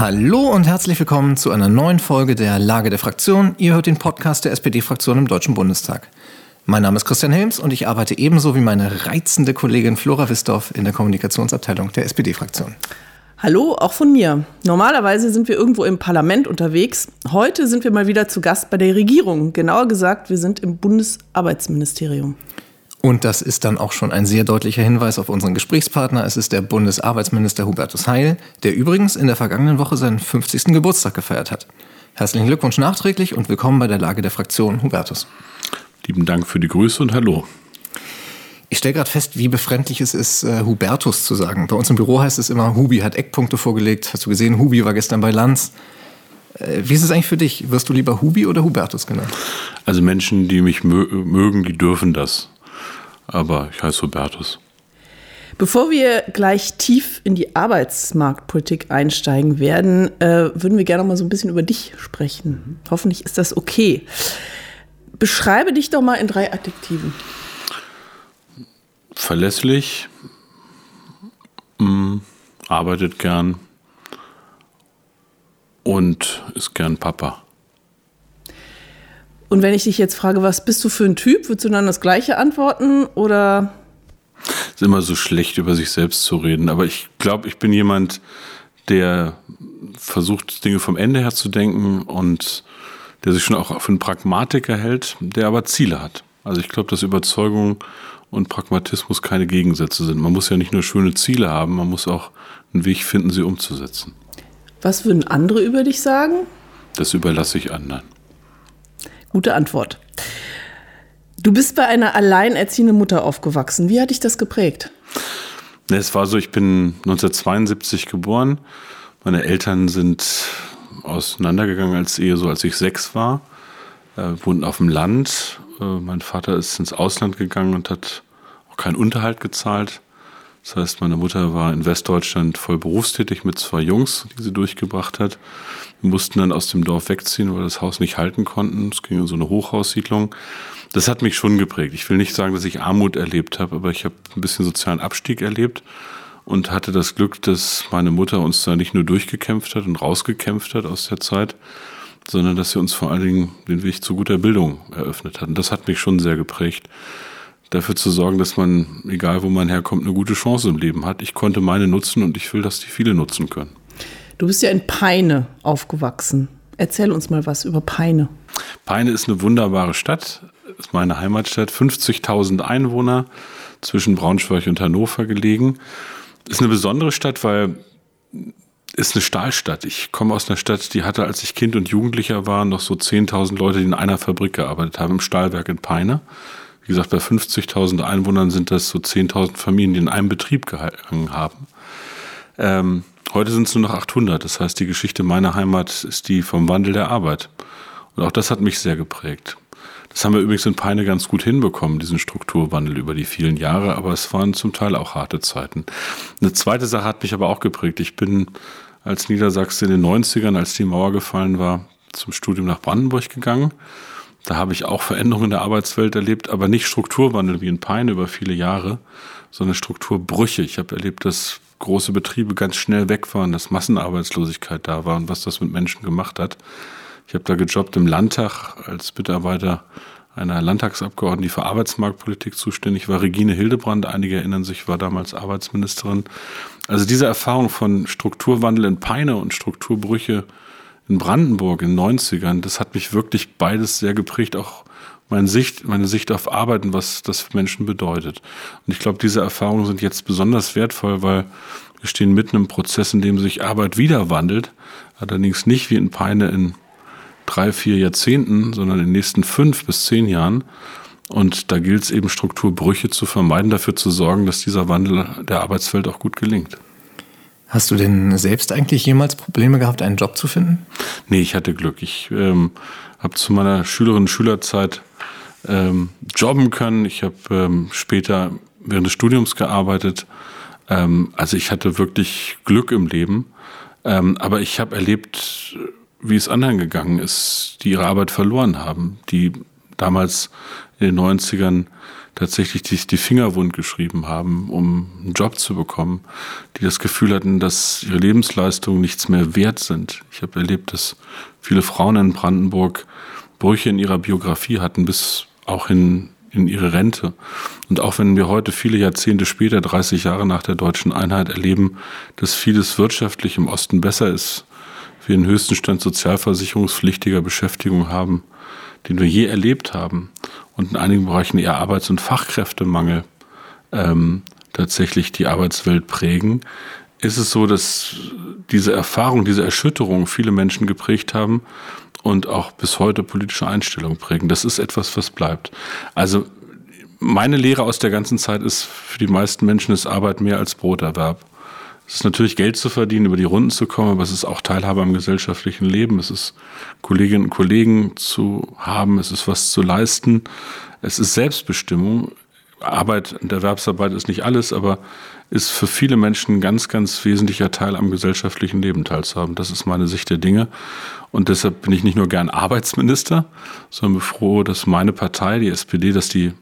Hallo und herzlich willkommen zu einer neuen Folge der Lage der Fraktion. Ihr hört den Podcast der SPD-Fraktion im Deutschen Bundestag. Mein Name ist Christian Helms und ich arbeite ebenso wie meine reizende Kollegin Flora Wistorf in der Kommunikationsabteilung der SPD-Fraktion. Hallo, auch von mir. Normalerweise sind wir irgendwo im Parlament unterwegs. Heute sind wir mal wieder zu Gast bei der Regierung. Genauer gesagt, wir sind im Bundesarbeitsministerium. Und das ist dann auch schon ein sehr deutlicher Hinweis auf unseren Gesprächspartner. Es ist der Bundesarbeitsminister Hubertus Heil, der übrigens in der vergangenen Woche seinen 50. Geburtstag gefeiert hat. Herzlichen Glückwunsch nachträglich und willkommen bei der Lage der Fraktion, Hubertus. Lieben Dank für die Grüße und Hallo. Ich stelle gerade fest, wie befremdlich es ist, uh, Hubertus zu sagen. Bei uns im Büro heißt es immer, Hubi hat Eckpunkte vorgelegt. Hast du gesehen, Hubi war gestern bei Lanz. Äh, wie ist es eigentlich für dich? Wirst du lieber Hubi oder Hubertus genannt? Also Menschen, die mich mö mögen, die dürfen das aber ich heiße Hubertus. Bevor wir gleich tief in die Arbeitsmarktpolitik einsteigen werden, äh, würden wir gerne noch mal so ein bisschen über dich sprechen. Hoffentlich ist das okay. Beschreibe dich doch mal in drei Adjektiven. Verlässlich, mh, mm, arbeitet gern und ist gern Papa. Und wenn ich dich jetzt frage, was bist du für ein Typ, würdest du dann das gleiche antworten oder? Es ist immer so schlecht, über sich selbst zu reden. Aber ich glaube, ich bin jemand, der versucht, Dinge vom Ende her zu denken und der sich schon auch für einen Pragmatiker hält, der aber Ziele hat. Also ich glaube, dass Überzeugung und Pragmatismus keine Gegensätze sind. Man muss ja nicht nur schöne Ziele haben, man muss auch einen Weg finden, sie umzusetzen. Was würden andere über dich sagen? Das überlasse ich anderen. Gute Antwort. Du bist bei einer alleinerziehenden Mutter aufgewachsen. Wie hat dich das geprägt? Es war so, ich bin 1972 geboren. Meine Eltern sind auseinandergegangen als Ehe, so als ich sechs war. Äh, wohnten auf dem Land. Äh, mein Vater ist ins Ausland gegangen und hat auch keinen Unterhalt gezahlt. Das heißt, meine Mutter war in Westdeutschland voll berufstätig mit zwei Jungs, die sie durchgebracht hat. Wir mussten dann aus dem Dorf wegziehen, weil wir das Haus nicht halten konnten. Es ging in so eine Hochhaussiedlung. Das hat mich schon geprägt. Ich will nicht sagen, dass ich Armut erlebt habe, aber ich habe ein bisschen sozialen Abstieg erlebt und hatte das Glück, dass meine Mutter uns da nicht nur durchgekämpft hat und rausgekämpft hat aus der Zeit, sondern dass sie uns vor allen Dingen den Weg zu guter Bildung eröffnet hat. Und das hat mich schon sehr geprägt dafür zu sorgen, dass man, egal wo man herkommt, eine gute Chance im Leben hat. Ich konnte meine nutzen und ich will, dass die viele nutzen können. Du bist ja in Peine aufgewachsen. Erzähl uns mal was über Peine. Peine ist eine wunderbare Stadt, ist meine Heimatstadt, 50.000 Einwohner, zwischen Braunschweig und Hannover gelegen. Ist eine besondere Stadt, weil ist eine Stahlstadt. Ich komme aus einer Stadt, die hatte, als ich Kind und Jugendlicher war, noch so 10.000 Leute, die in einer Fabrik gearbeitet haben, im Stahlwerk in Peine. Wie gesagt, bei 50.000 Einwohnern sind das so 10.000 Familien, die in einem Betrieb gehangen haben. Ähm, heute sind es nur noch 800. Das heißt, die Geschichte meiner Heimat ist die vom Wandel der Arbeit. Und auch das hat mich sehr geprägt. Das haben wir übrigens in Peine ganz gut hinbekommen, diesen Strukturwandel über die vielen Jahre, aber es waren zum Teil auch harte Zeiten. Eine zweite Sache hat mich aber auch geprägt. Ich bin als Niedersachse in den 90ern, als die Mauer gefallen war, zum Studium nach Brandenburg gegangen da habe ich auch Veränderungen in der Arbeitswelt erlebt, aber nicht Strukturwandel wie in Peine über viele Jahre, sondern Strukturbrüche. Ich habe erlebt, dass große Betriebe ganz schnell weg waren, dass Massenarbeitslosigkeit da war und was das mit Menschen gemacht hat. Ich habe da gejobbt im Landtag als Mitarbeiter einer Landtagsabgeordneten, die für Arbeitsmarktpolitik zuständig war. Regine Hildebrand, einige erinnern sich, war damals Arbeitsministerin. Also diese Erfahrung von Strukturwandel in Peine und Strukturbrüche in Brandenburg in den 90ern, das hat mich wirklich beides sehr geprägt, auch meine Sicht, meine Sicht auf Arbeiten, was das für Menschen bedeutet. Und ich glaube, diese Erfahrungen sind jetzt besonders wertvoll, weil wir stehen mitten im Prozess, in dem sich Arbeit wieder wandelt. Allerdings nicht wie in Peine in drei, vier Jahrzehnten, sondern in den nächsten fünf bis zehn Jahren. Und da gilt es eben Strukturbrüche zu vermeiden, dafür zu sorgen, dass dieser Wandel der Arbeitswelt auch gut gelingt. Hast du denn selbst eigentlich jemals Probleme gehabt, einen Job zu finden? Nee, ich hatte Glück. Ich ähm, habe zu meiner Schülerinnen- und Schülerzeit ähm, jobben können. Ich habe ähm, später während des Studiums gearbeitet. Ähm, also ich hatte wirklich Glück im Leben. Ähm, aber ich habe erlebt, wie es anderen gegangen ist, die ihre Arbeit verloren haben, die damals in den 90ern tatsächlich die, die Finger wund geschrieben haben, um einen Job zu bekommen, die das Gefühl hatten, dass ihre Lebensleistungen nichts mehr wert sind. Ich habe erlebt, dass viele Frauen in Brandenburg Brüche in ihrer Biografie hatten, bis auch in, in ihre Rente. Und auch wenn wir heute viele Jahrzehnte später, 30 Jahre nach der deutschen Einheit, erleben, dass vieles wirtschaftlich im Osten besser ist, wir den höchsten Stand sozialversicherungspflichtiger Beschäftigung haben, den wir je erlebt haben und in einigen Bereichen eher Arbeits- und Fachkräftemangel ähm, tatsächlich die Arbeitswelt prägen, ist es so, dass diese Erfahrung, diese Erschütterung viele Menschen geprägt haben und auch bis heute politische Einstellungen prägen. Das ist etwas, was bleibt. Also meine Lehre aus der ganzen Zeit ist, für die meisten Menschen ist Arbeit mehr als Broterwerb. Es ist natürlich Geld zu verdienen, über die Runden zu kommen, aber es ist auch Teilhabe am gesellschaftlichen Leben. Es ist Kolleginnen und Kollegen zu haben, es ist was zu leisten. Es ist Selbstbestimmung. Arbeit und Erwerbsarbeit ist nicht alles, aber ist für viele Menschen ein ganz, ganz wesentlicher Teil am gesellschaftlichen Leben teilzuhaben. Das ist meine Sicht der Dinge. Und deshalb bin ich nicht nur gern Arbeitsminister, sondern bin froh, dass meine Partei, die SPD, dass die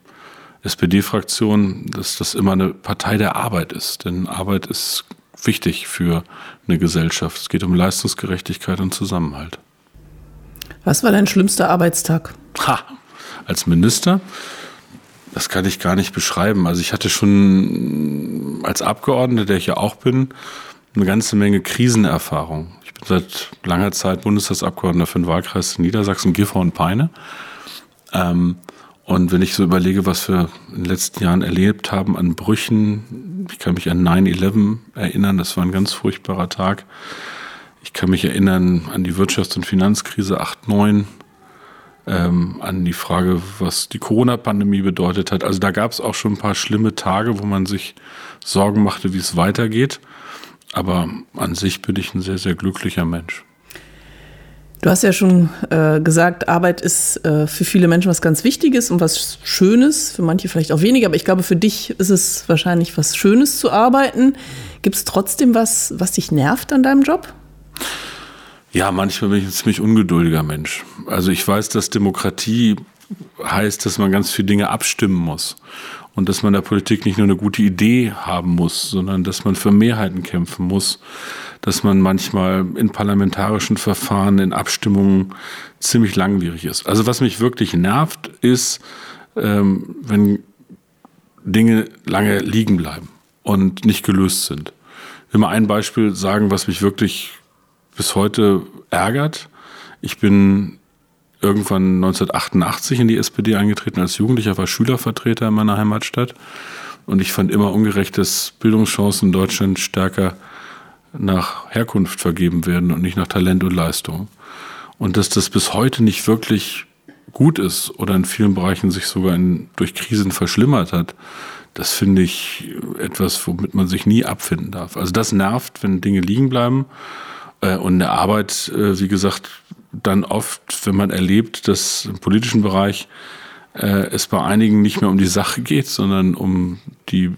SPD-Fraktion, dass das immer eine Partei der Arbeit ist. Denn Arbeit ist wichtig für eine Gesellschaft. Es geht um Leistungsgerechtigkeit und Zusammenhalt. Was war dein schlimmster Arbeitstag? Ha, als Minister? Das kann ich gar nicht beschreiben. Also ich hatte schon als Abgeordneter, der ich ja auch bin, eine ganze Menge Krisenerfahrung. Ich bin seit langer Zeit Bundestagsabgeordneter für den Wahlkreis Niedersachsen, Gifhorn und Peine. Ähm, und wenn ich so überlege, was wir in den letzten Jahren erlebt haben an Brüchen, ich kann mich an 9-11 erinnern, das war ein ganz furchtbarer Tag. Ich kann mich erinnern an die Wirtschafts- und Finanzkrise 8-9, ähm, an die Frage, was die Corona-Pandemie bedeutet hat. Also da gab es auch schon ein paar schlimme Tage, wo man sich Sorgen machte, wie es weitergeht. Aber an sich bin ich ein sehr, sehr glücklicher Mensch. Du hast ja schon äh, gesagt, Arbeit ist äh, für viele Menschen was ganz Wichtiges und was Schönes, für manche vielleicht auch weniger, aber ich glaube, für dich ist es wahrscheinlich was Schönes zu arbeiten. Gibt es trotzdem was, was dich nervt an deinem Job? Ja, manchmal bin ich ein ziemlich ungeduldiger Mensch. Also ich weiß, dass Demokratie heißt, dass man ganz viele Dinge abstimmen muss und dass man der Politik nicht nur eine gute Idee haben muss, sondern dass man für Mehrheiten kämpfen muss, dass man manchmal in parlamentarischen Verfahren, in Abstimmungen ziemlich langwierig ist. Also was mich wirklich nervt, ist, ähm, wenn Dinge lange liegen bleiben und nicht gelöst sind. Ich will mal ein Beispiel sagen, was mich wirklich bis heute ärgert. Ich bin irgendwann 1988 in die SPD eingetreten als Jugendlicher, war Schülervertreter in meiner Heimatstadt. Und ich fand immer ungerecht, dass Bildungschancen in Deutschland stärker nach Herkunft vergeben werden und nicht nach Talent und Leistung. Und dass das bis heute nicht wirklich gut ist oder in vielen Bereichen sich sogar in, durch Krisen verschlimmert hat, das finde ich etwas, womit man sich nie abfinden darf. Also das nervt, wenn Dinge liegen bleiben. Äh, und in der Arbeit, äh, wie gesagt, dann oft, wenn man erlebt, dass im politischen Bereich äh, es bei einigen nicht mehr um die Sache geht, sondern um die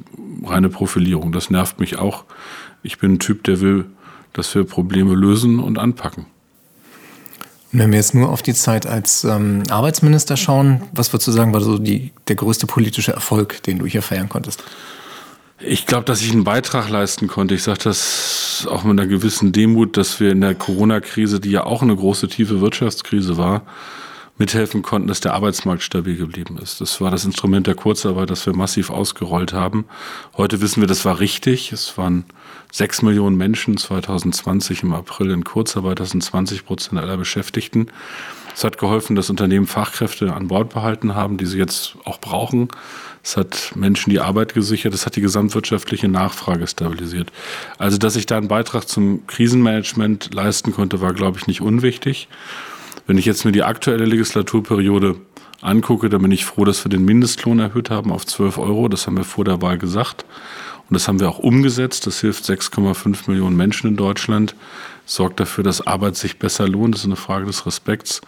reine Profilierung. Das nervt mich auch. Ich bin ein Typ, der will, dass wir Probleme lösen und anpacken. Wenn wir jetzt nur auf die Zeit als ähm, Arbeitsminister schauen, was würdest du sagen, war so die, der größte politische Erfolg, den du hier feiern konntest? Ich glaube, dass ich einen Beitrag leisten konnte. Ich sage das auch mit einer gewissen Demut, dass wir in der Corona-Krise, die ja auch eine große, tiefe Wirtschaftskrise war, mithelfen konnten, dass der Arbeitsmarkt stabil geblieben ist. Das war das Instrument der Kurzarbeit, das wir massiv ausgerollt haben. Heute wissen wir, das war richtig. Es waren sechs Millionen Menschen 2020 im April in Kurzarbeit. Das sind 20 Prozent aller Beschäftigten. Es hat geholfen, dass Unternehmen Fachkräfte an Bord behalten haben, die sie jetzt auch brauchen. Es hat Menschen die Arbeit gesichert, es hat die gesamtwirtschaftliche Nachfrage stabilisiert. Also, dass ich da einen Beitrag zum Krisenmanagement leisten konnte, war, glaube ich, nicht unwichtig. Wenn ich jetzt mir die aktuelle Legislaturperiode angucke, dann bin ich froh, dass wir den Mindestlohn erhöht haben auf 12 Euro. Das haben wir vor der Wahl gesagt. Und das haben wir auch umgesetzt. Das hilft 6,5 Millionen Menschen in Deutschland, sorgt dafür, dass Arbeit sich besser lohnt. Das ist eine Frage des Respekts.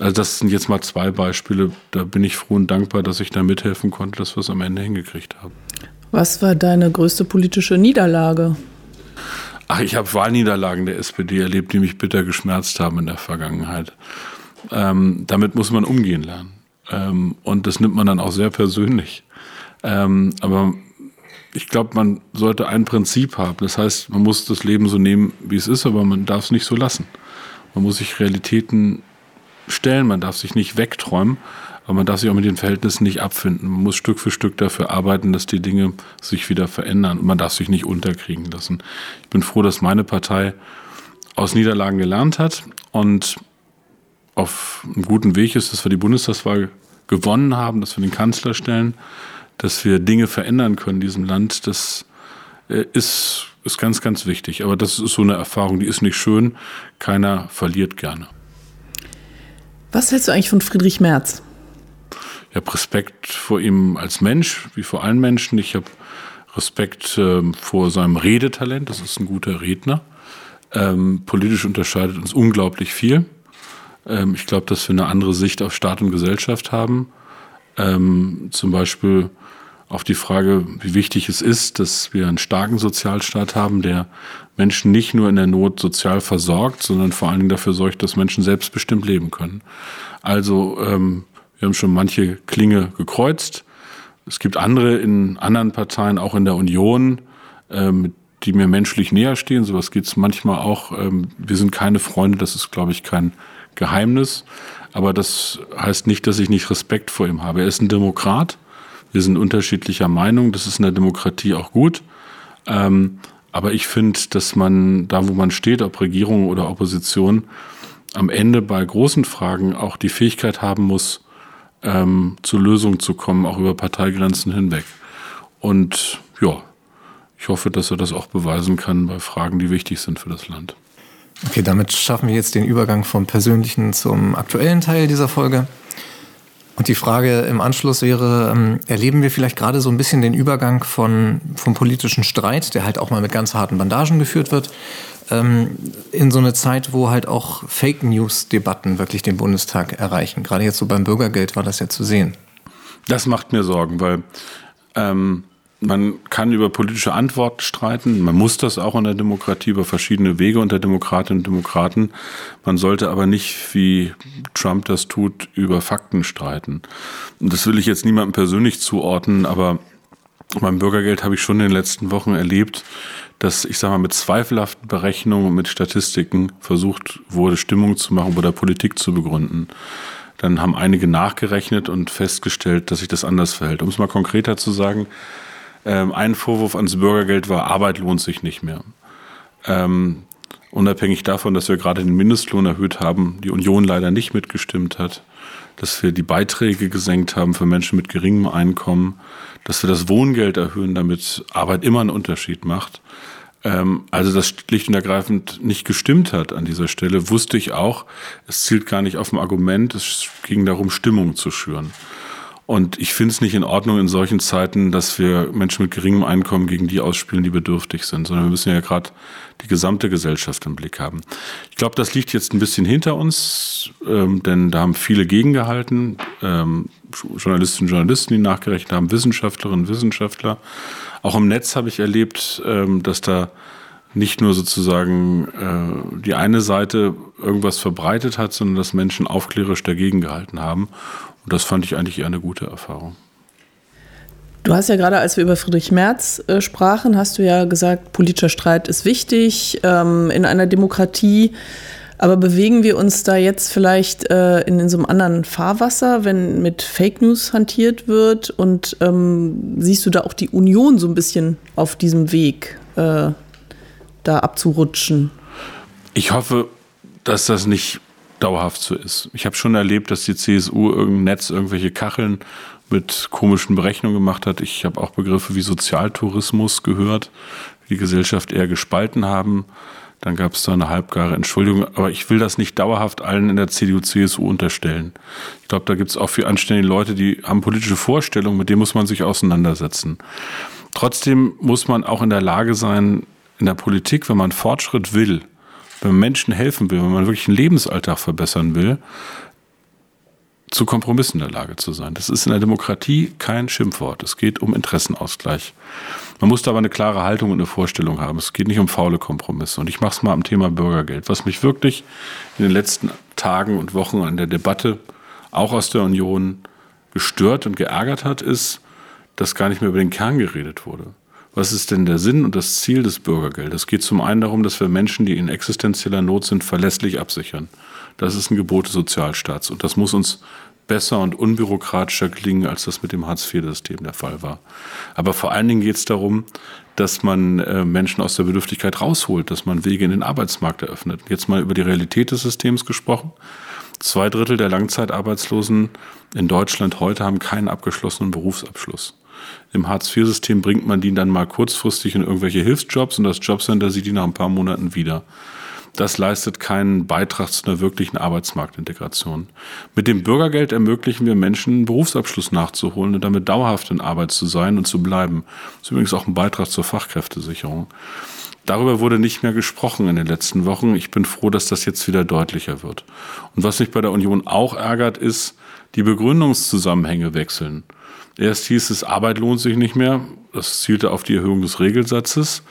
Also das sind jetzt mal zwei Beispiele. Da bin ich froh und dankbar, dass ich da mithelfen konnte, dass wir es am Ende hingekriegt haben. Was war deine größte politische Niederlage? Ach, ich habe Wahlniederlagen der SPD erlebt, die mich bitter geschmerzt haben in der Vergangenheit. Ähm, damit muss man umgehen lernen. Ähm, und das nimmt man dann auch sehr persönlich. Ähm, aber ich glaube, man sollte ein Prinzip haben. Das heißt, man muss das Leben so nehmen, wie es ist, aber man darf es nicht so lassen. Man muss sich Realitäten stellen, man darf sich nicht wegträumen, aber man darf sich auch mit den Verhältnissen nicht abfinden. Man muss Stück für Stück dafür arbeiten, dass die Dinge sich wieder verändern und man darf sich nicht unterkriegen lassen. Ich bin froh, dass meine Partei aus Niederlagen gelernt hat und auf einem guten Weg ist, dass wir die Bundestagswahl gewonnen haben, dass wir den Kanzler stellen, dass wir Dinge verändern können in diesem Land. Das äh, ist, ist ganz, ganz wichtig. Aber das ist so eine Erfahrung, die ist nicht schön. Keiner verliert gerne. Was hältst du eigentlich von Friedrich Merz? Ich habe Respekt vor ihm als Mensch, wie vor allen Menschen. Ich habe Respekt äh, vor seinem Redetalent. Das ist ein guter Redner. Ähm, politisch unterscheidet uns unglaublich viel. Ähm, ich glaube, dass wir eine andere Sicht auf Staat und Gesellschaft haben. Ähm, zum Beispiel auf die Frage, wie wichtig es ist, dass wir einen starken Sozialstaat haben, der Menschen nicht nur in der Not sozial versorgt, sondern vor allen Dingen dafür sorgt, dass Menschen selbstbestimmt leben können. Also ähm, wir haben schon manche Klinge gekreuzt. Es gibt andere in anderen Parteien, auch in der Union, ähm, die mir menschlich näher stehen. Sowas geht es manchmal auch. Ähm, wir sind keine Freunde, das ist, glaube ich, kein Geheimnis. Aber das heißt nicht, dass ich nicht Respekt vor ihm habe. Er ist ein Demokrat. Wir sind unterschiedlicher Meinung. Das ist in der Demokratie auch gut. Ähm, aber ich finde, dass man da, wo man steht, ob Regierung oder Opposition, am Ende bei großen Fragen auch die Fähigkeit haben muss, ähm, zu Lösungen zu kommen, auch über Parteigrenzen hinweg. Und ja, ich hoffe, dass er das auch beweisen kann bei Fragen, die wichtig sind für das Land. Okay, damit schaffen wir jetzt den Übergang vom persönlichen zum aktuellen Teil dieser Folge. Und die Frage im Anschluss wäre, ähm, erleben wir vielleicht gerade so ein bisschen den Übergang von, vom politischen Streit, der halt auch mal mit ganz harten Bandagen geführt wird, ähm, in so eine Zeit, wo halt auch Fake News-Debatten wirklich den Bundestag erreichen. Gerade jetzt so beim Bürgergeld war das ja zu sehen. Das macht mir Sorgen, weil ähm, man kann über politische Antworten streiten. Man muss das auch in der Demokratie über verschiedene Wege unter Demokratinnen und Demokraten. Man sollte aber nicht, wie Trump das tut, über Fakten streiten. Und das will ich jetzt niemandem persönlich zuordnen, aber beim Bürgergeld habe ich schon in den letzten Wochen erlebt, dass ich sage mal mit zweifelhaften Berechnungen und mit Statistiken versucht wurde, Stimmung zu machen oder Politik zu begründen. Dann haben einige nachgerechnet und festgestellt, dass sich das anders verhält. Um es mal konkreter zu sagen, ähm, ein Vorwurf ans Bürgergeld war, Arbeit lohnt sich nicht mehr. Ähm, unabhängig davon, dass wir gerade den Mindestlohn erhöht haben, die Union leider nicht mitgestimmt hat, dass wir die Beiträge gesenkt haben für Menschen mit geringem Einkommen, dass wir das Wohngeld erhöhen, damit Arbeit immer einen Unterschied macht. Ähm, also das schlicht und ergreifend nicht gestimmt hat an dieser Stelle, wusste ich auch, es zielt gar nicht auf ein Argument, es ging darum, Stimmung zu schüren. Und ich finde es nicht in Ordnung in solchen Zeiten, dass wir Menschen mit geringem Einkommen gegen die ausspielen, die bedürftig sind, sondern wir müssen ja gerade die gesamte Gesellschaft im Blick haben. Ich glaube, das liegt jetzt ein bisschen hinter uns, ähm, denn da haben viele gegengehalten, ähm, Journalistinnen und Journalisten, die nachgerechnet haben, Wissenschaftlerinnen und Wissenschaftler. Auch im Netz habe ich erlebt, ähm, dass da nicht nur sozusagen äh, die eine Seite irgendwas verbreitet hat, sondern dass Menschen aufklärerisch dagegen gehalten haben. Und das fand ich eigentlich eher eine gute Erfahrung. Du hast ja gerade, als wir über Friedrich Merz äh, sprachen, hast du ja gesagt, politischer Streit ist wichtig ähm, in einer Demokratie. Aber bewegen wir uns da jetzt vielleicht äh, in, in, so einem anderen Fahrwasser, wenn mit Fake News hantiert wird? Und ähm, siehst du da auch die Union so ein bisschen auf diesem Weg, äh, da abzurutschen? Ich hoffe, dass das nicht dauerhaft so ist. Ich habe schon erlebt, dass die CSU irgendein Netz irgendwelche Kacheln mit komischen Berechnungen gemacht hat. Ich habe auch Begriffe wie Sozialtourismus gehört, die die Gesellschaft eher gespalten haben. Dann gab es da eine halbgare Entschuldigung. Aber ich will das nicht dauerhaft allen in der CDU, CSU unterstellen. Ich glaube, da gibt es auch für anständige Leute, die haben politische Vorstellungen, mit denen muss man sich auseinandersetzen. Trotzdem muss man auch in der Lage sein, in der Politik, wenn man Fortschritt will, wenn man Menschen helfen will, wenn man wirklich einen Lebensalltag verbessern will, zu Kompromissen in der Lage zu sein. Das ist in der Demokratie kein Schimpfwort. Es geht um Interessenausgleich. Man muss da aber eine klare Haltung und eine Vorstellung haben. Es geht nicht um faule Kompromisse. Und ich mache es mal am Thema Bürgergeld. Was mich wirklich in den letzten Tagen und Wochen an der Debatte, auch aus der Union, gestört und geärgert hat, ist, dass gar nicht mehr über den Kern geredet wurde. Was ist denn der Sinn und das Ziel des Bürgergeldes? Es geht zum einen darum, dass wir Menschen, die in existenzieller Not sind, verlässlich absichern. Das ist ein Gebot des Sozialstaats und das muss uns besser und unbürokratischer gelingen, als das mit dem Hartz-IV-System der Fall war. Aber vor allen Dingen geht es darum, dass man äh, Menschen aus der Bedürftigkeit rausholt, dass man Wege in den Arbeitsmarkt eröffnet. Jetzt mal über die Realität des Systems gesprochen. Zwei Drittel der Langzeitarbeitslosen in Deutschland heute haben keinen abgeschlossenen Berufsabschluss. Im Hartz-IV-System bringt man die dann mal kurzfristig in irgendwelche Hilfsjobs und das Jobcenter sieht die nach ein paar Monaten wieder. Das leistet keinen Beitrag zu einer wirklichen Arbeitsmarktintegration. Mit dem Bürgergeld ermöglichen wir Menschen, einen Berufsabschluss nachzuholen und damit dauerhaft in Arbeit zu sein und zu bleiben. Das ist übrigens auch ein Beitrag zur Fachkräftesicherung. Darüber wurde nicht mehr gesprochen in den letzten Wochen. Ich bin froh, dass das jetzt wieder deutlicher wird. Und was mich bei der Union auch ärgert, ist, die Begründungszusammenhänge wechseln. Erst hieß es, Arbeit lohnt sich nicht mehr. Das zielte auf die Erhöhung des Regelsatzes.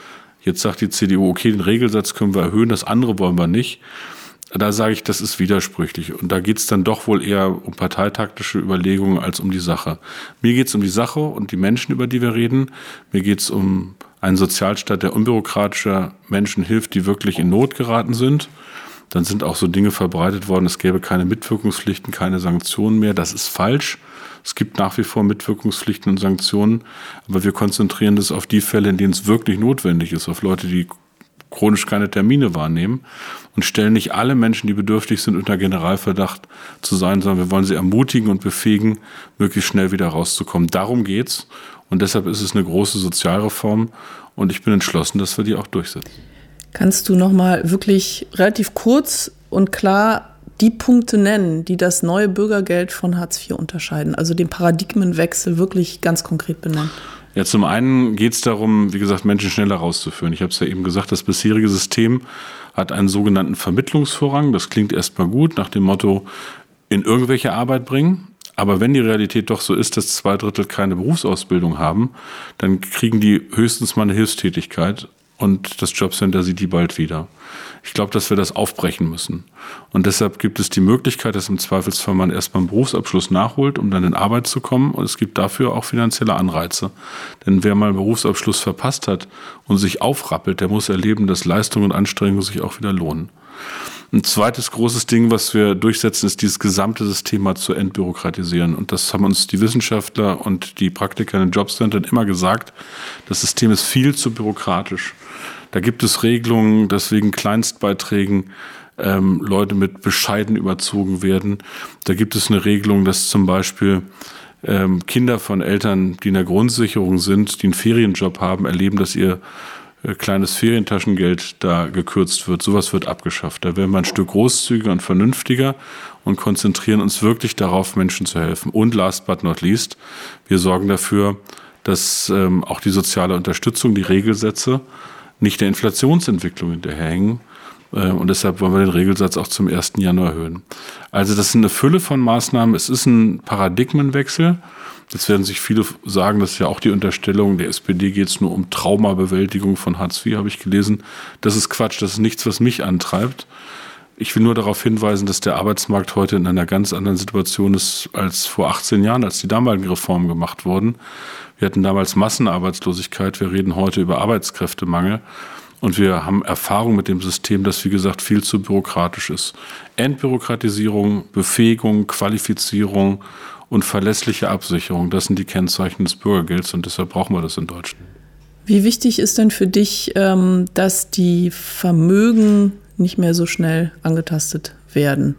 Jetzt sagt die CDU, okay, den Regelsatz können wir erhöhen, das andere wollen wir nicht. Da sage ich, das ist widersprüchlich. Und da geht es dann doch wohl eher um parteitaktische Überlegungen als um die Sache. Mir geht es um die Sache und die Menschen, über die wir reden. Mir geht es um einen Sozialstaat, der unbürokratischer Menschen hilft, die wirklich in Not geraten sind. Dann sind auch so Dinge verbreitet worden, es gäbe keine Mitwirkungspflichten, keine Sanktionen mehr. Das ist falsch. Es gibt nach wie vor Mitwirkungspflichten und Sanktionen, aber wir konzentrieren das auf die Fälle, in denen es wirklich notwendig ist, auf Leute, die chronisch keine Termine wahrnehmen und stellen nicht alle Menschen, die bedürftig sind, unter Generalverdacht zu sein, sondern wir wollen sie ermutigen und befähigen, möglichst schnell wieder rauszukommen. Darum geht's und deshalb ist es eine große Sozialreform und ich bin entschlossen, dass wir die auch durchsetzen. Kannst du noch mal wirklich relativ kurz und klar die Punkte nennen, die das neue Bürgergeld von Hartz IV unterscheiden, also den Paradigmenwechsel wirklich ganz konkret benennen? Ja, zum einen geht es darum, wie gesagt, Menschen schneller rauszuführen. Ich habe es ja eben gesagt, das bisherige System hat einen sogenannten Vermittlungsvorrang. Das klingt erstmal gut nach dem Motto, in irgendwelche Arbeit bringen. Aber wenn die Realität doch so ist, dass zwei Drittel keine Berufsausbildung haben, dann kriegen die höchstens mal eine Hilfstätigkeit und das Jobcenter sieht die bald wieder. Ich glaube, dass wir das aufbrechen müssen. Und deshalb gibt es die Möglichkeit, dass im Zweifelsfall man erstmal einen Berufsabschluss nachholt, um dann in Arbeit zu kommen. Und es gibt dafür auch finanzielle Anreize. Denn wer mal einen Berufsabschluss verpasst hat und sich aufrappelt, der muss erleben, dass Leistung und Anstrengung sich auch wieder lohnen. Ein zweites großes Ding, was wir durchsetzen, ist dieses gesamte System zu entbürokratisieren. Und das haben uns die Wissenschaftler und die Praktiker in den Jobcentern immer gesagt. Das System ist viel zu bürokratisch. Da gibt es Regelungen, dass wegen Kleinstbeiträgen ähm, Leute mit Bescheiden überzogen werden. Da gibt es eine Regelung, dass zum Beispiel ähm, Kinder von Eltern, die in der Grundsicherung sind, die einen Ferienjob haben, erleben, dass ihr kleines Ferientaschengeld da gekürzt wird. Sowas wird abgeschafft. Da werden wir ein Stück großzügiger und vernünftiger und konzentrieren uns wirklich darauf, Menschen zu helfen. Und last but not least, wir sorgen dafür, dass ähm, auch die soziale Unterstützung, die Regelsätze nicht der Inflationsentwicklung hinterherhängen. Äh, und deshalb wollen wir den Regelsatz auch zum 1. Januar erhöhen. Also das ist eine Fülle von Maßnahmen. Es ist ein Paradigmenwechsel. Jetzt werden sich viele sagen, das ist ja auch die Unterstellung, der SPD geht es nur um Traumabewältigung von Hartz IV, habe ich gelesen. Das ist Quatsch, das ist nichts, was mich antreibt. Ich will nur darauf hinweisen, dass der Arbeitsmarkt heute in einer ganz anderen Situation ist als vor 18 Jahren, als die damaligen Reformen gemacht wurden. Wir hatten damals Massenarbeitslosigkeit, wir reden heute über Arbeitskräftemangel. Und wir haben Erfahrung mit dem System, das, wie gesagt, viel zu bürokratisch ist. Entbürokratisierung, Befähigung, Qualifizierung und verlässliche Absicherung, das sind die Kennzeichen des Bürgergelds und deshalb brauchen wir das in Deutschland. Wie wichtig ist denn für dich, ähm, dass die Vermögen nicht mehr so schnell angetastet werden?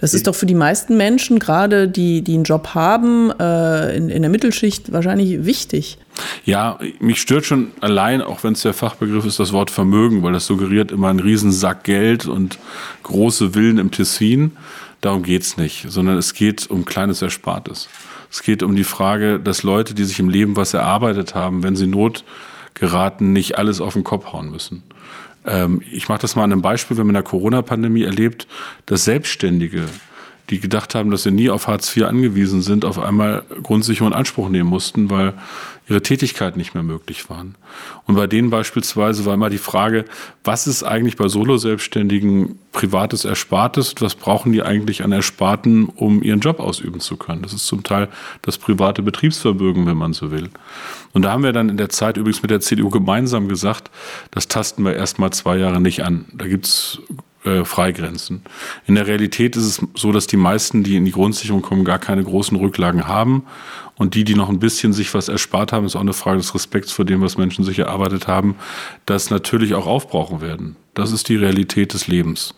Das ist doch für die meisten Menschen, gerade die, die einen Job haben, äh, in, in der Mittelschicht, wahrscheinlich wichtig. Ja, mich stört schon allein, auch wenn es der Fachbegriff ist, das Wort Vermögen, weil das suggeriert immer einen Riesensack Geld und große Villen im Tessin. Darum geht's nicht, sondern es geht um kleines Erspartes. Es geht um die Frage, dass Leute, die sich im Leben was erarbeitet haben, wenn sie Not geraten, nicht alles auf den Kopf hauen müssen. Ähm, ich mache das mal an einem Beispiel. Wir haben in der Corona-Pandemie erlebt, dass Selbstständige, die gedacht haben, dass sie nie auf Hartz IV angewiesen sind, auf einmal Grundsicherung in Anspruch nehmen mussten, weil ihre Tätigkeit nicht mehr möglich waren. Und bei denen beispielsweise war immer die Frage, was ist eigentlich bei Solo-Selbstständigen privates Erspartes was brauchen die eigentlich an Ersparten, um ihren Job ausüben zu können? Das ist zum Teil das private Betriebsvermögen, wenn man so will. Und da haben wir dann in der Zeit übrigens mit der CDU gemeinsam gesagt, das tasten wir erst mal zwei Jahre nicht an. Da gibt's äh, Freigrenzen. In der Realität ist es so, dass die meisten, die in die Grundsicherung kommen, gar keine großen Rücklagen haben. Und die, die noch ein bisschen sich was erspart haben, ist auch eine Frage des Respekts vor dem, was Menschen sich erarbeitet haben, das natürlich auch aufbrauchen werden. Das ist die Realität des Lebens.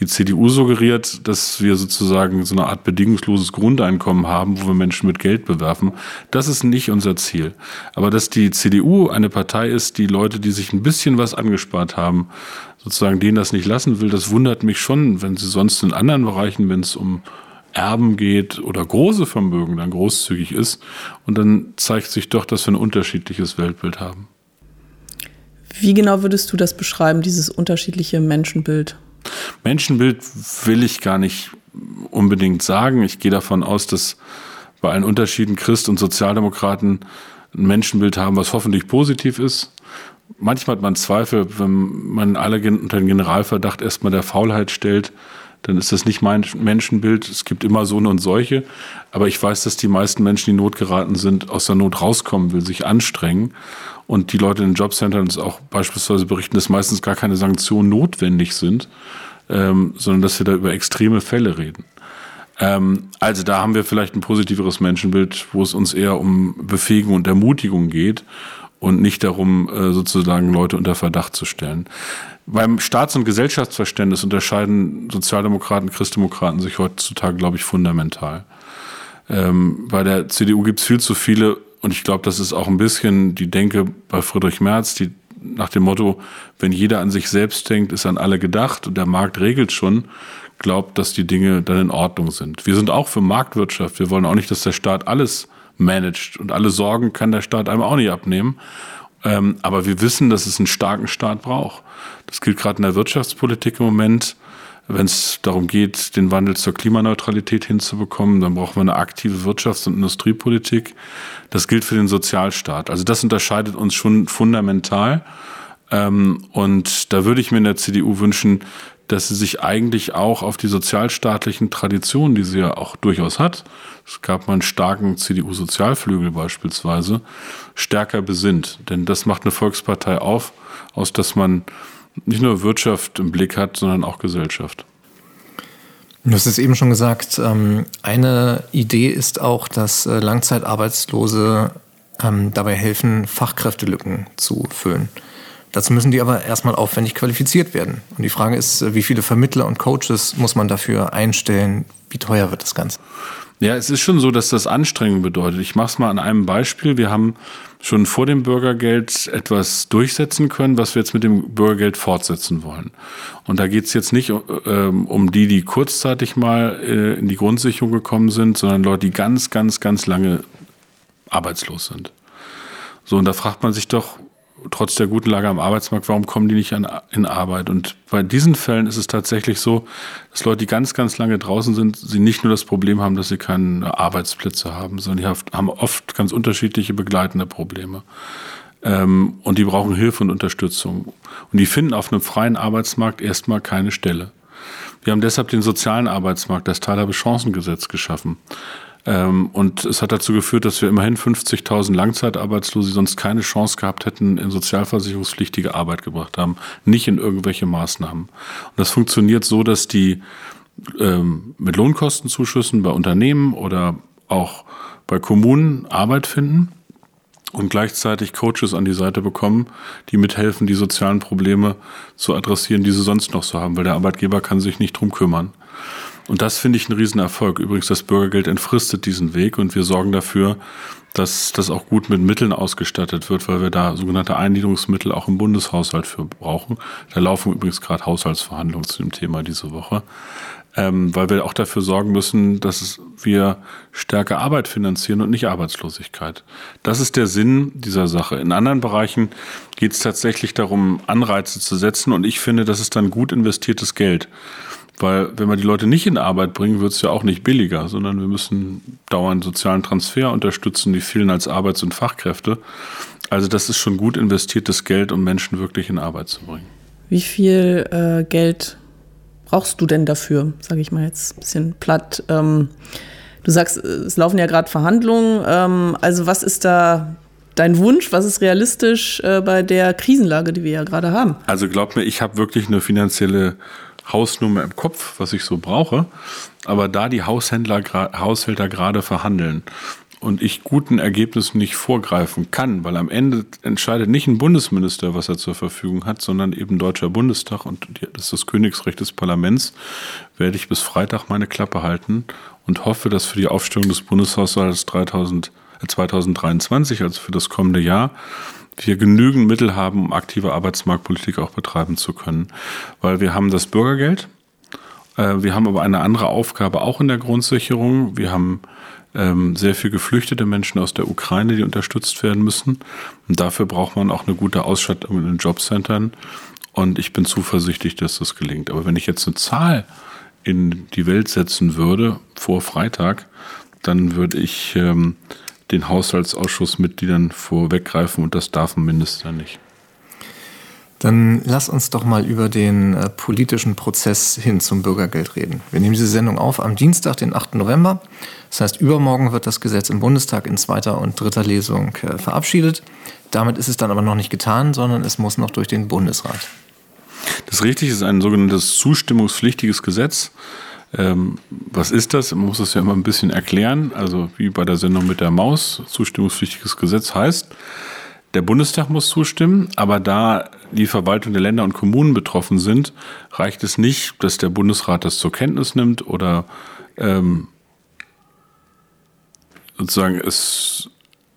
Die CDU suggeriert, dass wir sozusagen so eine Art bedingungsloses Grundeinkommen haben, wo wir Menschen mit Geld bewerfen. Das ist nicht unser Ziel. Aber dass die CDU eine Partei ist, die Leute, die sich ein bisschen was angespart haben, sozusagen denen das nicht lassen will, das wundert mich schon, wenn sie sonst in anderen Bereichen, wenn es um Erben geht oder große Vermögen dann großzügig ist. Und dann zeigt sich doch, dass wir ein unterschiedliches Weltbild haben. Wie genau würdest du das beschreiben, dieses unterschiedliche Menschenbild? Menschenbild will ich gar nicht unbedingt sagen. Ich gehe davon aus, dass bei allen Unterschieden Christ und Sozialdemokraten ein Menschenbild haben, was hoffentlich positiv ist. Manchmal hat man Zweifel, wenn man alle unter den Generalverdacht erstmal der Faulheit stellt, dann ist das nicht mein Menschenbild. Es gibt immer so und solche. Aber ich weiß, dass die meisten Menschen, die in Not geraten sind, aus der Not rauskommen will, sich anstrengen. Und die Leute in den Jobcentern uns auch beispielsweise berichten, dass meistens gar keine Sanktionen notwendig sind, ähm, sondern dass wir da über extreme Fälle reden. Ähm, also da haben wir vielleicht ein positiveres Menschenbild, wo es uns eher um Befähigung und Ermutigung geht und nicht darum, äh, sozusagen Leute unter Verdacht zu stellen. Beim Staats- und Gesellschaftsverständnis unterscheiden Sozialdemokraten, Christdemokraten sich heutzutage, glaube ich, fundamental. Ähm, bei der CDU gibt es viel zu viele, und ich glaube, das ist auch ein bisschen die Denke bei Friedrich Merz, die nach dem Motto, wenn jeder an sich selbst denkt, ist an alle gedacht und der Markt regelt schon, glaubt, dass die Dinge dann in Ordnung sind. Wir sind auch für Marktwirtschaft. Wir wollen auch nicht, dass der Staat alles managt und alle Sorgen kann der Staat einem auch nicht abnehmen. Ähm, aber wir wissen, dass es einen starken Staat braucht. Das gilt gerade in der Wirtschaftspolitik im Moment. Wenn es darum geht, den Wandel zur Klimaneutralität hinzubekommen, dann brauchen wir eine aktive Wirtschafts- und Industriepolitik. Das gilt für den Sozialstaat. Also das unterscheidet uns schon fundamental. Ähm, und da würde ich mir in der CDU wünschen, dass sie sich eigentlich auch auf die sozialstaatlichen Traditionen, die sie ja auch durchaus hat, es gab mal einen starken CDU-Sozialflügel beispielsweise, stärker besinnt. Denn das macht eine Volkspartei auf, aus dass man nicht nur Wirtschaft im Blick hat, sondern auch Gesellschaft. Du hast es eben schon gesagt, ähm, eine Idee ist auch, dass äh, Langzeitarbeitslose ähm, dabei helfen, Fachkräftelücken zu füllen. Dazu müssen die aber erstmal aufwendig qualifiziert werden. Und die Frage ist, äh, wie viele Vermittler und Coaches muss man dafür einstellen? Wie teuer wird das Ganze? Ja, es ist schon so, dass das Anstrengung bedeutet. Ich mache es mal an einem Beispiel. Wir haben schon vor dem Bürgergeld etwas durchsetzen können, was wir jetzt mit dem Bürgergeld fortsetzen wollen. Und da geht es jetzt nicht ähm, um die, die kurzzeitig mal äh, in die Grundsicherung gekommen sind, sondern Leute, die ganz, ganz, ganz lange arbeitslos sind. So, und da fragt man sich doch, trotz der guten Lage am Arbeitsmarkt, warum kommen die nicht an, in Arbeit? Und bei diesen Fällen ist es tatsächlich so, dass Leute, die ganz, ganz lange draußen sind, sie nicht nur das Problem haben, dass sie keine Arbeitsplätze haben, sondern die haben oft ganz unterschiedliche begleitende Probleme. Ähm, und die brauchen Hilfe und Unterstützung. Und die finden auf einem freien Arbeitsmarkt erstmal keine Stelle. Wir haben deshalb den sozialen Arbeitsmarkt, das Teilhabe-Chancengesetz geschaffen. Ähm, und es hat dazu geführt, dass wir immerhin 50.000 Langzeitarbeitslose, die sonst keine Chance gehabt hätten, in sozialversicherungspflichtige Arbeit gebracht haben, nicht in irgendwelche Maßnahmen. Und das funktioniert so, dass die ähm, mit Lohnkostenzuschüssen bei Unternehmen oder auch bei Kommunen Arbeit finden und gleichzeitig Coaches an die Seite bekommen, die mithelfen, die sozialen Probleme zu adressieren, die sie sonst noch so haben, weil der Arbeitgeber kann sich nicht drum kümmern. Und das finde ich ein Riesenerfolg. Übrigens, das Bürgergeld entfristet diesen Weg und wir sorgen dafür, dass das auch gut mit Mitteln ausgestattet wird, weil wir da sogenannte Eingliederungsmittel auch im Bundeshaushalt für brauchen. Da laufen übrigens gerade Haushaltsverhandlungen zu dem Thema diese Woche, ähm, weil wir auch dafür sorgen müssen, dass wir stärker Arbeit finanzieren und nicht Arbeitslosigkeit. Das ist der Sinn dieser Sache. In anderen Bereichen geht es tatsächlich darum, Anreize zu setzen und ich finde, das ist dann gut investiertes Geld. Weil wenn wir die Leute nicht in Arbeit bringen, wird es ja auch nicht billiger, sondern wir müssen dauernd sozialen Transfer unterstützen, die fehlen als Arbeits- und Fachkräfte. Also das ist schon gut investiertes Geld, um Menschen wirklich in Arbeit zu bringen. Wie viel äh, Geld brauchst du denn dafür, sage ich mal jetzt ein bisschen platt? Ähm, du sagst, es laufen ja gerade Verhandlungen. Ähm, also was ist da dein Wunsch? Was ist realistisch äh, bei der Krisenlage, die wir ja gerade haben? Also glaub mir, ich habe wirklich eine finanzielle Hausnummer im Kopf, was ich so brauche. Aber da die Haushändler, Haushälter gerade verhandeln und ich guten Ergebnissen nicht vorgreifen kann, weil am Ende entscheidet nicht ein Bundesminister, was er zur Verfügung hat, sondern eben Deutscher Bundestag und das ist das Königsrecht des Parlaments, werde ich bis Freitag meine Klappe halten und hoffe, dass für die Aufstellung des Bundeshaushalts 3000, äh 2023, also für das kommende Jahr, wir genügend Mittel haben, um aktive Arbeitsmarktpolitik auch betreiben zu können. Weil wir haben das Bürgergeld, äh, wir haben aber eine andere Aufgabe auch in der Grundsicherung. Wir haben ähm, sehr viel geflüchtete Menschen aus der Ukraine, die unterstützt werden müssen. Und dafür braucht man auch eine gute Ausstattung in den Jobcentern. Und ich bin zuversichtlich, dass das gelingt. Aber wenn ich jetzt eine Zahl in die Welt setzen würde vor Freitag, dann würde ich ähm, den Haushaltsausschussmitgliedern vorweggreifen und das darf ein Minister nicht. Dann lass uns doch mal über den äh, politischen Prozess hin zum Bürgergeld reden. Wir nehmen diese Sendung auf am Dienstag, den 8. November. Das heißt, übermorgen wird das Gesetz im Bundestag in zweiter und dritter Lesung äh, verabschiedet. Damit ist es dann aber noch nicht getan, sondern es muss noch durch den Bundesrat. Das richtig, ist ein sogenanntes zustimmungspflichtiges Gesetz. Ähm, was ist das? Man muss es ja immer ein bisschen erklären. Also wie bei der Sendung mit der Maus. Zustimmungspflichtiges Gesetz heißt, der Bundestag muss zustimmen, aber da die Verwaltung der Länder und Kommunen betroffen sind, reicht es nicht, dass der Bundesrat das zur Kenntnis nimmt oder ähm, sozusagen es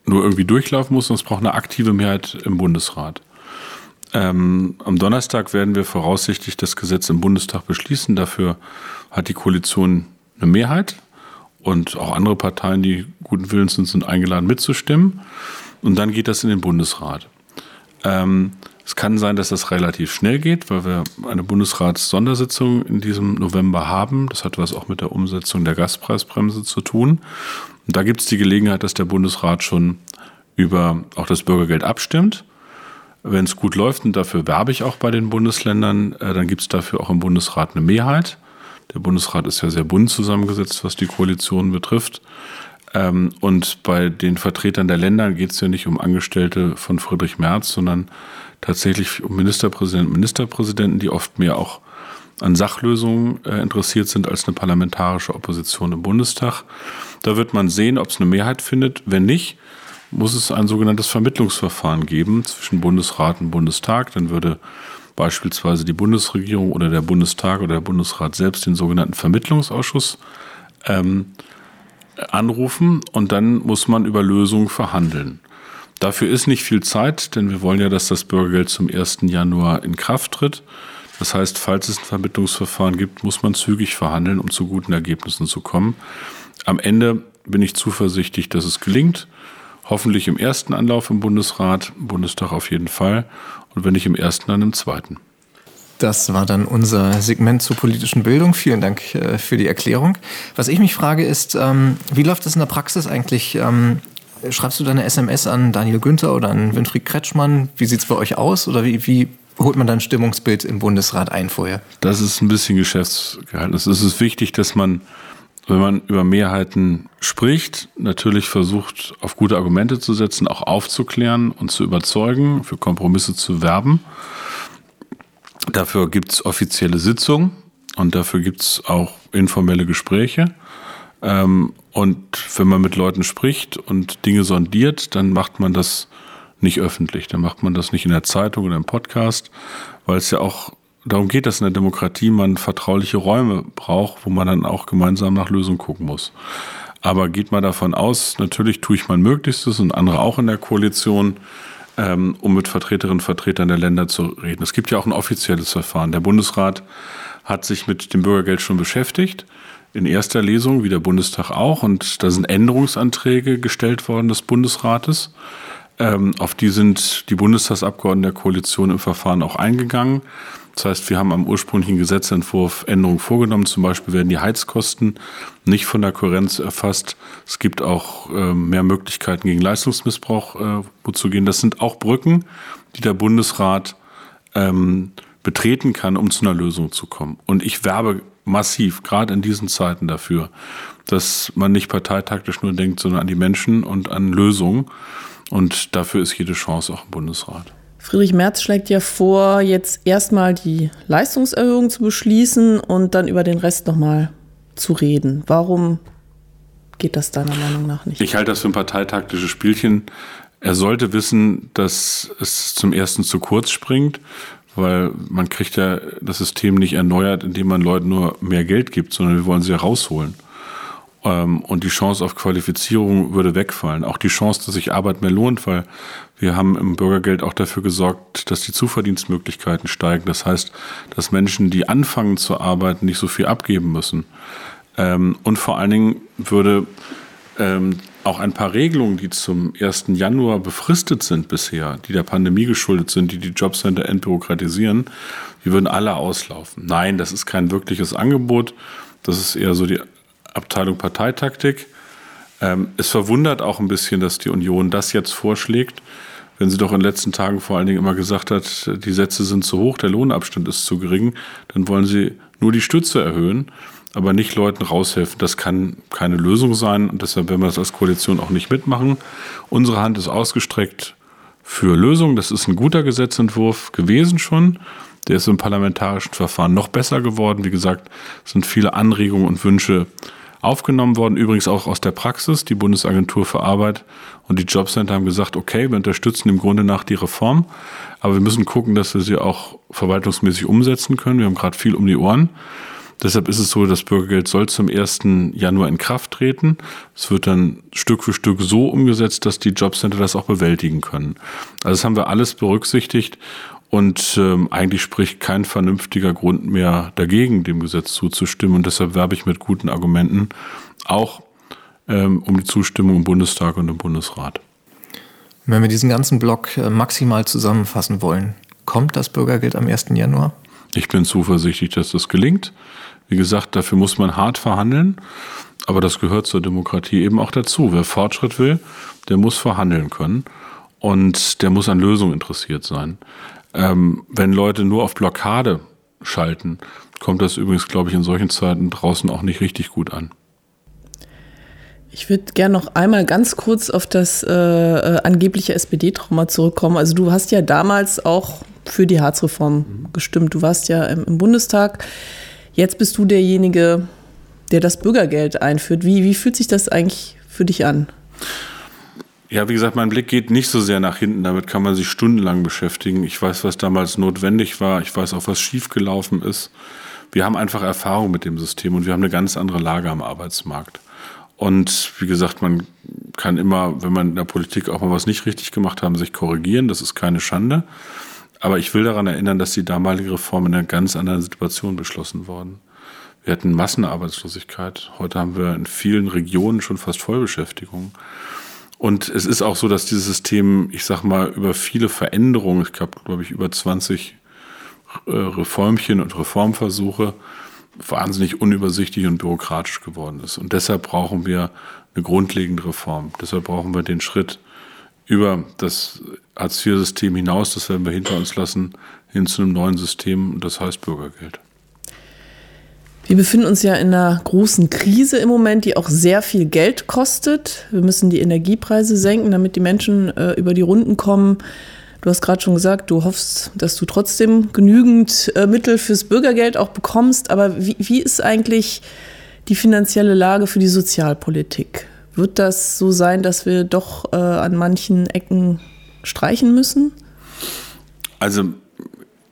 nur irgendwie durchlaufen muss, sondern es braucht eine aktive Mehrheit im Bundesrat. Ähm, am Donnerstag werden wir voraussichtlich das Gesetz im Bundestag beschließen. Dafür hat die Koalition eine Mehrheit und auch andere Parteien, die guten Willens sind, sind eingeladen mitzustimmen. Und dann geht das in den Bundesrat. Ähm, es kann sein, dass das relativ schnell geht, weil wir eine Bundesrats-Sondersitzung in diesem November haben. Das hat was auch mit der Umsetzung der Gaspreisbremse zu tun. Und da gibt es die Gelegenheit, dass der Bundesrat schon über auch das Bürgergeld abstimmt. Wenn es gut läuft, und dafür werbe ich auch bei den Bundesländern, äh, dann gibt es dafür auch im Bundesrat eine Mehrheit. Der Bundesrat ist ja sehr bunt zusammengesetzt, was die Koalition betrifft. Ähm, und bei den Vertretern der Länder geht es ja nicht um Angestellte von Friedrich Merz, sondern tatsächlich um Ministerpräsidenten, Ministerpräsidenten, die oft mehr auch an Sachlösungen äh, interessiert sind als eine parlamentarische Opposition im Bundestag. Da wird man sehen, ob es eine Mehrheit findet. Wenn nicht, muss es ein sogenanntes Vermittlungsverfahren geben zwischen Bundesrat und Bundestag. Dann würde beispielsweise die Bundesregierung oder der Bundestag oder der Bundesrat selbst den sogenannten Vermittlungsausschuss ähm, anrufen und dann muss man über Lösungen verhandeln. Dafür ist nicht viel Zeit, denn wir wollen ja, dass das Bürgergeld zum 1. Januar in Kraft tritt. Das heißt, falls es ein Vermittlungsverfahren gibt, muss man zügig verhandeln, um zu guten Ergebnissen zu kommen. Am Ende bin ich zuversichtlich, dass es gelingt. Hoffentlich im ersten Anlauf im Bundesrat, im Bundestag auf jeden Fall. Und wenn nicht im ersten, dann im zweiten. Das war dann unser Segment zur politischen Bildung. Vielen Dank äh, für die Erklärung. Was ich mich frage ist, ähm, wie läuft das in der Praxis eigentlich? Ähm, schreibst du deine SMS an Daniel Günther oder an Winfried Kretschmann? Wie sieht es bei euch aus? Oder wie, wie holt man dann Stimmungsbild im Bundesrat ein vorher? Das ist ein bisschen Geschäftsgeheimnis. Es ist wichtig, dass man, wenn man über Mehrheiten spricht, natürlich versucht, auf gute Argumente zu setzen, auch aufzuklären und zu überzeugen, für Kompromisse zu werben. Dafür gibt es offizielle Sitzungen und dafür gibt es auch informelle Gespräche. Ähm, und wenn man mit Leuten spricht und Dinge sondiert, dann macht man das nicht öffentlich. Dann macht man das nicht in der Zeitung oder im Podcast, weil es ja auch darum geht, dass in der Demokratie man vertrauliche Räume braucht, wo man dann auch gemeinsam nach Lösungen gucken muss. Aber geht mal davon aus, natürlich tue ich mein Möglichstes und andere auch in der Koalition, ähm, um mit Vertreterinnen und Vertretern der Länder zu reden. Es gibt ja auch ein offizielles Verfahren. Der Bundesrat hat sich mit dem Bürgergeld schon beschäftigt, in erster Lesung, wie der Bundestag auch. Und da sind Änderungsanträge gestellt worden des Bundesrates. Ähm, auf die sind die Bundestagsabgeordneten der Koalition im Verfahren auch eingegangen. Das heißt, wir haben am ursprünglichen Gesetzentwurf Änderungen vorgenommen. Zum Beispiel werden die Heizkosten nicht von der Kohärenz erfasst. Es gibt auch äh, mehr Möglichkeiten gegen Leistungsmissbrauch äh, zu gehen. Das sind auch Brücken, die der Bundesrat ähm, betreten kann, um zu einer Lösung zu kommen. Und ich werbe massiv, gerade in diesen Zeiten dafür, dass man nicht parteitaktisch nur denkt, sondern an die Menschen und an Lösungen. Und dafür ist jede Chance auch im Bundesrat. Friedrich Merz schlägt ja vor, jetzt erstmal die Leistungserhöhung zu beschließen und dann über den Rest nochmal zu reden. Warum geht das deiner Meinung nach nicht? Ich halte das für ein parteitaktisches Spielchen. Er sollte wissen, dass es zum ersten zu kurz springt, weil man kriegt ja das System nicht erneuert, indem man Leuten nur mehr Geld gibt, sondern wir wollen sie ja rausholen. Ähm, und die Chance auf Qualifizierung würde wegfallen. Auch die Chance, dass sich Arbeit mehr lohnt, weil wir haben im Bürgergeld auch dafür gesorgt, dass die Zuverdienstmöglichkeiten steigen. Das heißt, dass Menschen, die anfangen zu arbeiten, nicht so viel abgeben müssen. Ähm, und vor allen Dingen würde ähm, auch ein paar Regelungen, die zum 1. Januar befristet sind bisher, die der Pandemie geschuldet sind, die die Jobcenter entbürokratisieren, die würden alle auslaufen. Nein, das ist kein wirkliches Angebot. Das ist eher so die Abteilung Parteitaktik. Ähm, es verwundert auch ein bisschen, dass die Union das jetzt vorschlägt, wenn sie doch in den letzten Tagen vor allen Dingen immer gesagt hat, die Sätze sind zu hoch, der Lohnabstand ist zu gering, dann wollen sie nur die Stütze erhöhen, aber nicht Leuten raushelfen. Das kann keine Lösung sein und deshalb werden wir das als Koalition auch nicht mitmachen. Unsere Hand ist ausgestreckt für Lösungen. Das ist ein guter Gesetzentwurf gewesen schon. Der ist im parlamentarischen Verfahren noch besser geworden. Wie gesagt, sind viele Anregungen und Wünsche aufgenommen worden, übrigens auch aus der Praxis. Die Bundesagentur für Arbeit und die Jobcenter haben gesagt, okay, wir unterstützen im Grunde nach die Reform, aber wir müssen gucken, dass wir sie auch verwaltungsmäßig umsetzen können. Wir haben gerade viel um die Ohren. Deshalb ist es so, das Bürgergeld soll zum 1. Januar in Kraft treten. Es wird dann Stück für Stück so umgesetzt, dass die Jobcenter das auch bewältigen können. Also das haben wir alles berücksichtigt und ähm, eigentlich spricht kein vernünftiger Grund mehr dagegen, dem Gesetz zuzustimmen. Und deshalb werbe ich mit guten Argumenten auch ähm, um die Zustimmung im Bundestag und im Bundesrat. Wenn wir diesen ganzen Block äh, maximal zusammenfassen wollen, kommt das Bürgergeld am 1. Januar? Ich bin zuversichtlich, dass das gelingt. Wie gesagt, dafür muss man hart verhandeln. Aber das gehört zur Demokratie eben auch dazu. Wer Fortschritt will, der muss verhandeln können. Und der muss an Lösungen interessiert sein. Ähm, wenn Leute nur auf Blockade schalten, kommt das übrigens, glaube ich, in solchen Zeiten draußen auch nicht richtig gut an. Ich würde gerne noch einmal ganz kurz auf das äh, äh angebliche SPD-Trauma zurückkommen. Also du hast ja damals auch für die Harzreform mhm. gestimmt. Du warst ja im, im, Bundestag. Jetzt bist du derjenige, der das Bürgergeld einführt. Wie, wie fühlt sich das eigentlich für dich an? Ja, wie gesagt, mein Blick geht nicht so sehr nach hinten. Damit kann man sich stundenlang beschäftigen. Ich weiß, was damals notwendig war. Ich weiß auch, was schiefgelaufen ist. Wir haben einfach Erfahrung mit dem System und wir haben eine ganz andere Lage am Arbeitsmarkt. Und wie gesagt, man kann immer, wenn man in der Politik auch mal was nicht richtig gemacht haben, sich korrigieren. Das ist keine Schande. Aber ich will daran erinnern, dass die damalige Reform in einer ganz anderen Situation beschlossen worden. Wir hatten Massenarbeitslosigkeit. Heute haben wir in vielen Regionen schon fast Vollbeschäftigung. Und es ist auch so, dass dieses System, ich sag mal, über viele Veränderungen, ich habe, glaube ich, über 20 äh, Reformchen und Reformversuche, wahnsinnig unübersichtlich und bürokratisch geworden ist. Und deshalb brauchen wir eine grundlegende Reform. Deshalb brauchen wir den Schritt über das Hartz-IV-System hinaus, das werden wir hinter uns lassen, hin zu einem neuen System, das heißt Bürgergeld. Wir befinden uns ja in einer großen Krise im Moment, die auch sehr viel Geld kostet. Wir müssen die Energiepreise senken, damit die Menschen äh, über die Runden kommen. Du hast gerade schon gesagt, du hoffst, dass du trotzdem genügend äh, Mittel fürs Bürgergeld auch bekommst. Aber wie, wie ist eigentlich die finanzielle Lage für die Sozialpolitik? Wird das so sein, dass wir doch äh, an manchen Ecken streichen müssen? Also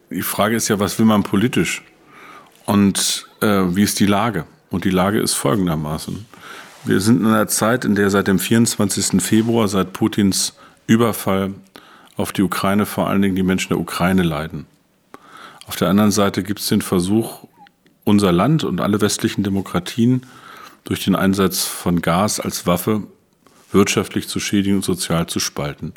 die Frage ist ja, was will man politisch? Und äh, wie ist die Lage? Und die Lage ist folgendermaßen. Wir sind in einer Zeit, in der seit dem 24. Februar, seit Putins Überfall auf die Ukraine vor allen Dingen die Menschen der Ukraine leiden. Auf der anderen Seite gibt es den Versuch, unser Land und alle westlichen Demokratien durch den Einsatz von Gas als Waffe wirtschaftlich zu schädigen und sozial zu spalten.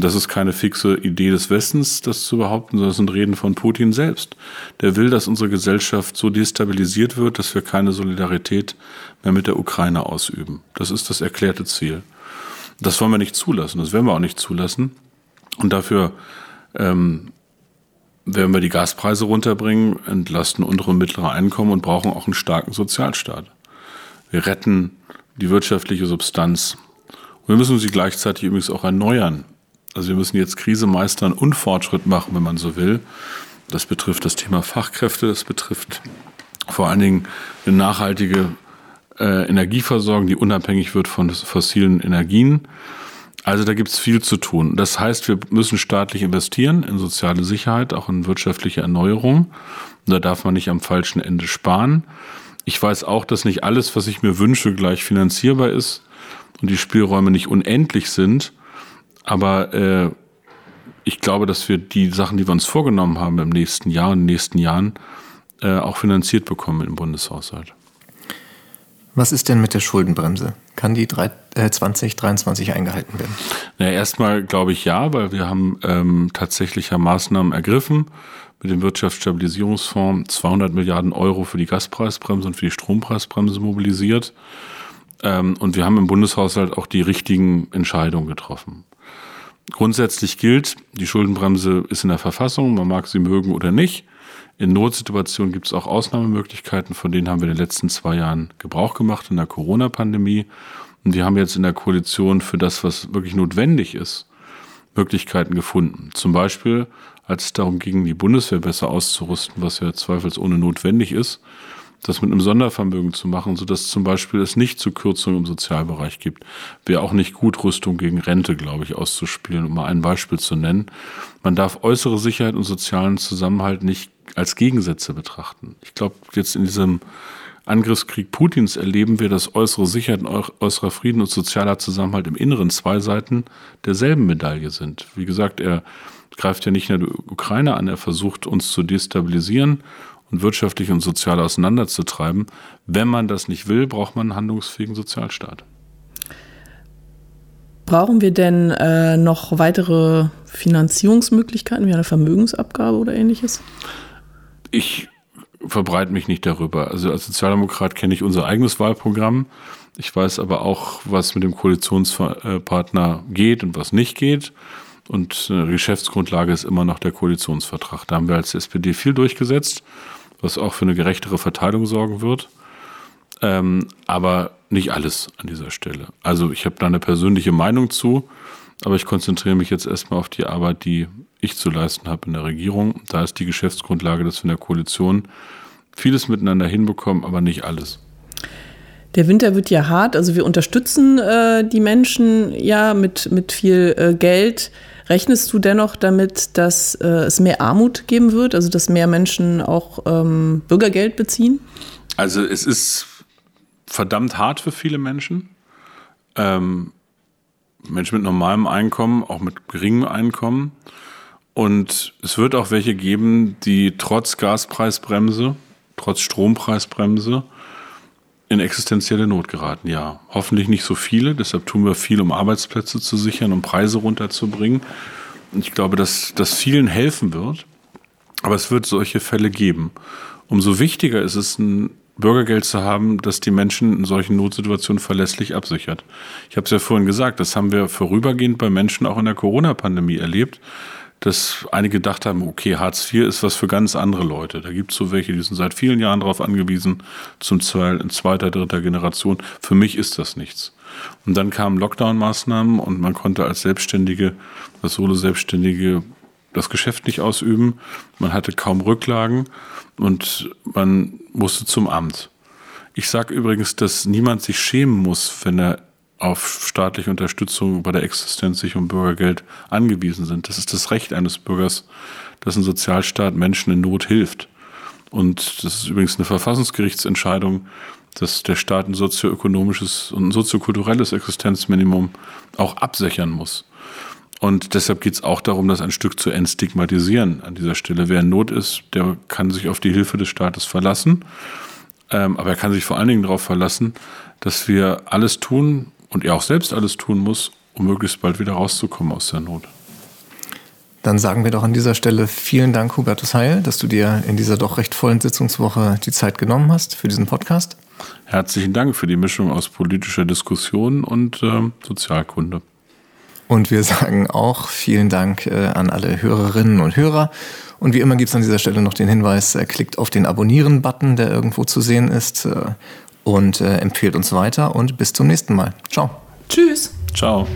Das ist keine fixe Idee des Westens, das zu behaupten, sondern das sind Reden von Putin selbst. Der will, dass unsere Gesellschaft so destabilisiert wird, dass wir keine Solidarität mehr mit der Ukraine ausüben. Das ist das erklärte Ziel. Das wollen wir nicht zulassen, das werden wir auch nicht zulassen. Und dafür ähm, werden wir die Gaspreise runterbringen, entlasten untere und mittlere Einkommen und brauchen auch einen starken Sozialstaat. Wir retten die wirtschaftliche Substanz. Und wir müssen sie gleichzeitig übrigens auch erneuern. Also wir müssen jetzt Krise meistern und Fortschritt machen, wenn man so will. Das betrifft das Thema Fachkräfte, das betrifft vor allen Dingen eine nachhaltige äh, Energieversorgung, die unabhängig wird von fossilen Energien. Also da gibt es viel zu tun. Das heißt, wir müssen staatlich investieren in soziale Sicherheit, auch in wirtschaftliche Erneuerung. Und da darf man nicht am falschen Ende sparen. Ich weiß auch, dass nicht alles, was ich mir wünsche, gleich finanzierbar ist und die Spielräume nicht unendlich sind. Aber äh, ich glaube, dass wir die Sachen, die wir uns vorgenommen haben im nächsten Jahr und in den nächsten Jahren, äh, auch finanziert bekommen im Bundeshaushalt. Was ist denn mit der Schuldenbremse? Kann die drei, äh, 2023 eingehalten werden? Na, erstmal glaube ich ja, weil wir haben ähm, tatsächlich ja Maßnahmen ergriffen mit dem Wirtschaftsstabilisierungsfonds 200 Milliarden Euro für die Gaspreisbremse und für die Strompreisbremse mobilisiert. Ähm, und wir haben im Bundeshaushalt auch die richtigen Entscheidungen getroffen. Grundsätzlich gilt, die Schuldenbremse ist in der Verfassung, man mag sie mögen oder nicht. In Notsituationen gibt es auch Ausnahmemöglichkeiten, von denen haben wir in den letzten zwei Jahren Gebrauch gemacht in der Corona-Pandemie. Und wir haben jetzt in der Koalition für das, was wirklich notwendig ist, Möglichkeiten gefunden. Zum Beispiel, als es darum ging, die Bundeswehr besser auszurüsten, was ja zweifelsohne notwendig ist, das mit einem Sondervermögen zu machen, sodass zum Beispiel es nicht zu Kürzungen im Sozialbereich gibt. Wäre auch nicht gut, Rüstung gegen Rente, glaube ich, auszuspielen, um mal ein Beispiel zu nennen. Man darf äußere Sicherheit und sozialen Zusammenhalt nicht als Gegensätze betrachten. Ich glaube, jetzt in diesem Angriffskrieg Putins erleben wir, dass äußere Sicherheit äußerer Frieden und sozialer Zusammenhalt im Inneren zwei Seiten derselben Medaille sind. Wie gesagt, er greift ja nicht nur die Ukraine an, er versucht uns zu destabilisieren und wirtschaftlich und sozial auseinanderzutreiben. Wenn man das nicht will, braucht man einen handlungsfähigen Sozialstaat. Brauchen wir denn äh, noch weitere Finanzierungsmöglichkeiten wie eine Vermögensabgabe oder ähnliches? Ich verbreite mich nicht darüber. Also als Sozialdemokrat kenne ich unser eigenes Wahlprogramm. Ich weiß aber auch, was mit dem Koalitionspartner geht und was nicht geht. Und eine Geschäftsgrundlage ist immer noch der Koalitionsvertrag. Da haben wir als SPD viel durchgesetzt was auch für eine gerechtere Verteilung sorgen wird. Ähm, aber nicht alles an dieser Stelle. Also ich habe da eine persönliche Meinung zu, aber ich konzentriere mich jetzt erstmal auf die Arbeit, die ich zu leisten habe in der Regierung. Da ist die Geschäftsgrundlage, dass wir in der Koalition vieles miteinander hinbekommen, aber nicht alles. Der Winter wird ja hart, also wir unterstützen äh, die Menschen ja mit, mit viel äh, Geld. Rechnest du dennoch damit, dass äh, es mehr Armut geben wird, also dass mehr Menschen auch ähm, Bürgergeld beziehen? Also es ist verdammt hart für viele Menschen. Ähm, Menschen mit normalem Einkommen, auch mit geringem Einkommen. Und es wird auch welche geben, die trotz Gaspreisbremse, trotz Strompreisbremse in existenzielle Not geraten, ja. Hoffentlich nicht so viele, deshalb tun wir viel, um Arbeitsplätze zu sichern, um Preise runterzubringen. Und ich glaube, dass das vielen helfen wird. Aber es wird solche Fälle geben. Umso wichtiger ist es, ein Bürgergeld zu haben, das die Menschen in solchen Notsituationen verlässlich absichert. Ich habe es ja vorhin gesagt, das haben wir vorübergehend bei Menschen auch in der Corona-Pandemie erlebt dass einige gedacht haben, okay, Hartz IV ist was für ganz andere Leute. Da gibt es so welche, die sind seit vielen Jahren darauf angewiesen, zum Teil in zweiter, dritter Generation. Für mich ist das nichts. Und dann kamen Lockdown-Maßnahmen und man konnte als Selbstständige, als Solo-Selbstständige das Geschäft nicht ausüben. Man hatte kaum Rücklagen und man musste zum Amt. Ich sage übrigens, dass niemand sich schämen muss, wenn er auf staatliche Unterstützung bei der Existenzsicherung Bürgergeld angewiesen sind. Das ist das Recht eines Bürgers, dass ein Sozialstaat Menschen in Not hilft. Und das ist übrigens eine Verfassungsgerichtsentscheidung, dass der Staat ein sozioökonomisches und ein soziokulturelles Existenzminimum auch absichern muss. Und deshalb geht es auch darum, das ein Stück zu entstigmatisieren an dieser Stelle. Wer in Not ist, der kann sich auf die Hilfe des Staates verlassen. Ähm, aber er kann sich vor allen Dingen darauf verlassen, dass wir alles tun, und er auch selbst alles tun muss, um möglichst bald wieder rauszukommen aus der Not. Dann sagen wir doch an dieser Stelle vielen Dank, Hubertus Heil, dass du dir in dieser doch recht vollen Sitzungswoche die Zeit genommen hast für diesen Podcast. Herzlichen Dank für die Mischung aus politischer Diskussion und äh, Sozialkunde. Und wir sagen auch vielen Dank äh, an alle Hörerinnen und Hörer. Und wie immer gibt es an dieser Stelle noch den Hinweis, äh, klickt auf den Abonnieren-Button, der irgendwo zu sehen ist, äh, und äh, empfehlt uns weiter. Und bis zum nächsten Mal. Ciao. Tschüss. Ciao.